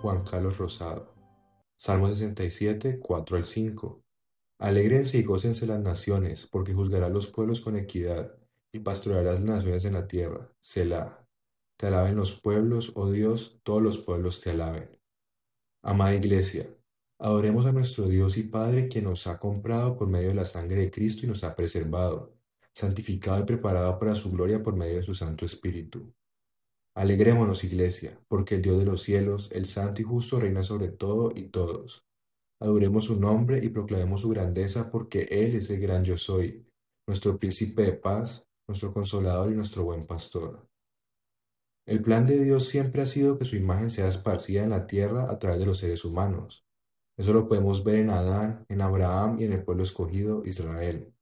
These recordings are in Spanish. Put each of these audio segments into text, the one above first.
Juan Carlos Rosado. Salmo 67, 4 al 5. Alégrense y gócense las naciones, porque juzgará los pueblos con equidad y pastoreará las naciones en la tierra. Selah. Te alaben los pueblos, oh Dios, todos los pueblos te alaben. Amada Iglesia, adoremos a nuestro Dios y Padre quien nos ha comprado por medio de la sangre de Cristo y nos ha preservado, santificado y preparado para su gloria por medio de su Santo Espíritu. Alegrémonos, Iglesia, porque el Dios de los cielos, el Santo y Justo, reina sobre todo y todos. Adoremos su nombre y proclamemos su grandeza, porque Él es el gran yo soy, nuestro príncipe de paz, nuestro consolador y nuestro buen pastor. El plan de Dios siempre ha sido que su imagen sea esparcida en la tierra a través de los seres humanos. Eso lo podemos ver en Adán, en Abraham y en el pueblo escogido, Israel.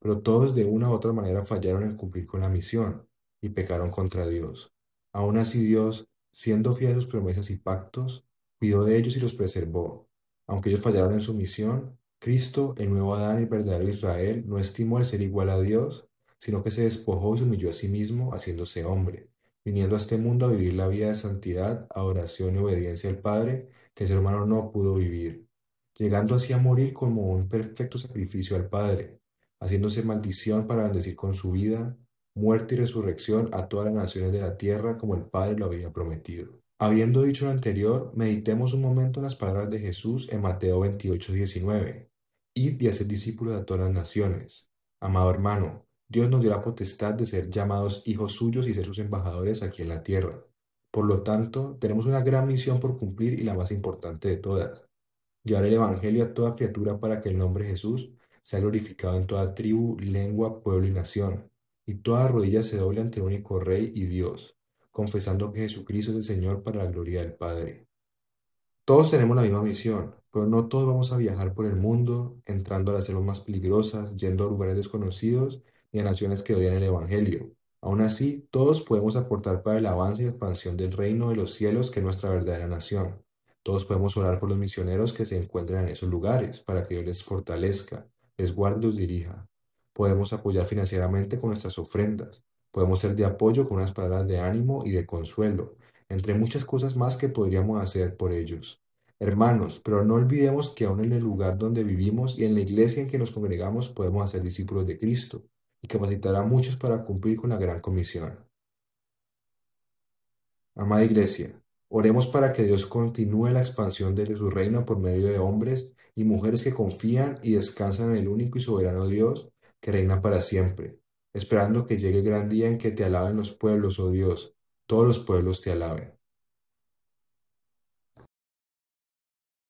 Pero todos de una u otra manera fallaron en cumplir con la misión y pecaron contra Dios. Aún así Dios, siendo fiel a sus promesas y pactos, cuidó de ellos y los preservó. Aunque ellos fallaron en su misión, Cristo, el nuevo Adán y verdadero Israel, no estimó el ser igual a Dios, sino que se despojó y se humilló a sí mismo, haciéndose hombre, viniendo a este mundo a vivir la vida de santidad, adoración y obediencia al Padre, que el ser humano no pudo vivir, llegando así a morir como un perfecto sacrificio al Padre, haciéndose maldición para bendecir con su vida, muerte y resurrección a todas las naciones de la tierra como el Padre lo había prometido. Habiendo dicho lo anterior, meditemos un momento en las palabras de Jesús en Mateo 28, 19. Id y haced discípulos a todas las naciones. Amado hermano, Dios nos dio la potestad de ser llamados hijos suyos y ser sus embajadores aquí en la tierra. Por lo tanto, tenemos una gran misión por cumplir y la más importante de todas. Llevar el Evangelio a toda criatura para que el nombre de Jesús sea glorificado en toda tribu, lengua, pueblo y nación y toda rodilla se doble ante el único Rey y Dios, confesando que Jesucristo es el Señor para la gloria del Padre. Todos tenemos la misma misión, pero no todos vamos a viajar por el mundo, entrando a las selvas más peligrosas, yendo a lugares desconocidos y a naciones que odian el Evangelio. Aún así, todos podemos aportar para el avance y expansión del reino de los cielos, que es nuestra verdadera nación. Todos podemos orar por los misioneros que se encuentran en esos lugares, para que Dios les fortalezca, les guarde y los dirija. Podemos apoyar financieramente con nuestras ofrendas. Podemos ser de apoyo con unas palabras de ánimo y de consuelo, entre muchas cosas más que podríamos hacer por ellos. Hermanos, pero no olvidemos que aún en el lugar donde vivimos y en la iglesia en que nos congregamos podemos hacer discípulos de Cristo y capacitar a muchos para cumplir con la gran comisión. Amada iglesia, oremos para que Dios continúe la expansión de su reino por medio de hombres y mujeres que confían y descansan en el único y soberano Dios que reina para siempre, esperando que llegue el gran día en que te alaben los pueblos, oh Dios, todos los pueblos te alaben.